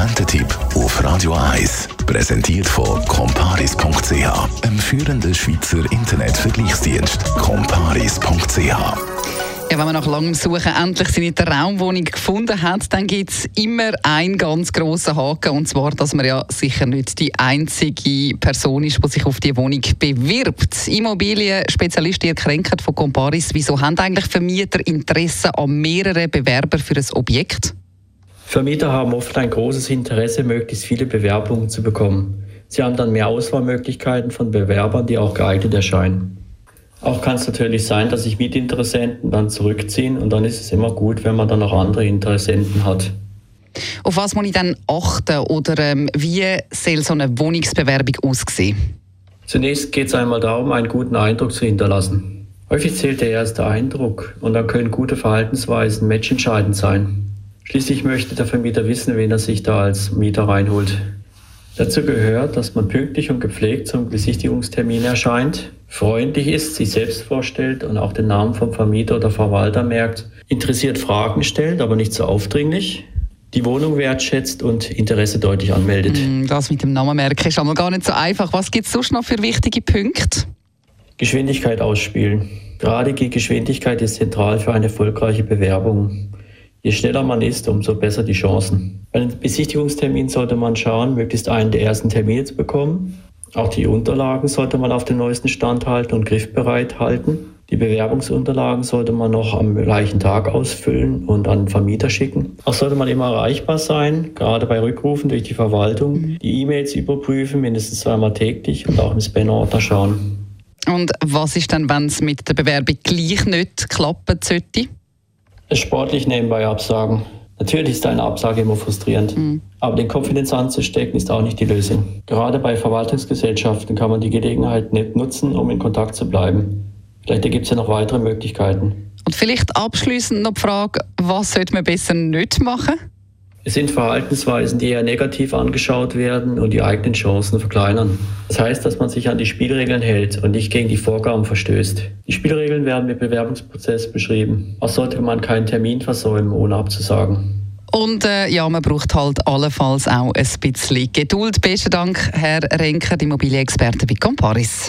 Konsumententipp auf Radio 1. Präsentiert von comparis.ch, einem führenden Schweizer Internetvergleichsdienst. comparis.ch ja, wenn man nach langem Suchen endlich seine Traumwohnung gefunden hat, dann gibt es immer einen ganz grossen Haken. Und zwar, dass man ja sicher nicht die einzige Person ist, die sich auf die Wohnung bewirbt. Immobilienspezialist Dirk Krenkert von Comparis, wieso haben eigentlich Vermieter Interesse an mehreren Bewerbern für ein Objekt? Vermieter haben oft ein großes Interesse, möglichst viele Bewerbungen zu bekommen. Sie haben dann mehr Auswahlmöglichkeiten von Bewerbern, die auch geeignet erscheinen. Auch kann es natürlich sein, dass sich Mietinteressenten dann zurückziehen und dann ist es immer gut, wenn man dann noch andere Interessenten hat. Auf was muss ich dann achten oder ähm, wie soll so eine Wohnungsbewerbung aussehen? Zunächst geht es einmal darum, einen guten Eindruck zu hinterlassen. Häufig zählt der erste Eindruck und dann können gute Verhaltensweisen matchentscheidend sein. Schließlich möchte der Vermieter wissen, wen er sich da als Mieter reinholt. Dazu gehört, dass man pünktlich und gepflegt zum Besichtigungstermin erscheint, freundlich ist, sich selbst vorstellt und auch den Namen vom Vermieter oder Verwalter merkt, interessiert Fragen stellt, aber nicht so aufdringlich, die Wohnung wertschätzt und Interesse deutlich anmeldet. Mm, das mit dem Namen merken ist aber gar nicht so einfach. Was gibt es sonst noch für wichtige Punkte? Geschwindigkeit ausspielen. Gerade die Geschwindigkeit ist zentral für eine erfolgreiche Bewerbung. Je schneller man ist, umso besser die Chancen. Bei einem Besichtigungstermin sollte man schauen, möglichst einen der ersten Termine zu bekommen. Auch die Unterlagen sollte man auf den neuesten Stand halten und griffbereit halten. Die Bewerbungsunterlagen sollte man noch am gleichen Tag ausfüllen und an den Vermieter schicken. Auch sollte man immer erreichbar sein, gerade bei Rückrufen durch die Verwaltung. Die E-Mails überprüfen, mindestens zweimal täglich und auch im Spanner-Ordner schauen. Und was ist dann, wenn es mit der Bewerbung gleich nicht klappen sollte? Sportlich nebenbei absagen. Natürlich ist eine Absage immer frustrierend, mhm. aber den Kopf in den Sand zu stecken ist auch nicht die Lösung. Gerade bei Verwaltungsgesellschaften kann man die Gelegenheit nicht nutzen, um in Kontakt zu bleiben. Vielleicht gibt es ja noch weitere Möglichkeiten. Und vielleicht abschließend noch die Frage, was sollte man besser nicht machen? Es sind Verhaltensweisen, die eher negativ angeschaut werden und die eigenen Chancen verkleinern. Das heißt, dass man sich an die Spielregeln hält und nicht gegen die Vorgaben verstößt. Die Spielregeln werden im Bewerbungsprozess beschrieben. Auch sollte man keinen Termin versäumen, ohne abzusagen. Und äh, ja, man braucht halt allenfalls auch ein bisschen Geduld. Besten Dank, Herr Renker, Immobilienexperte bei Comparis.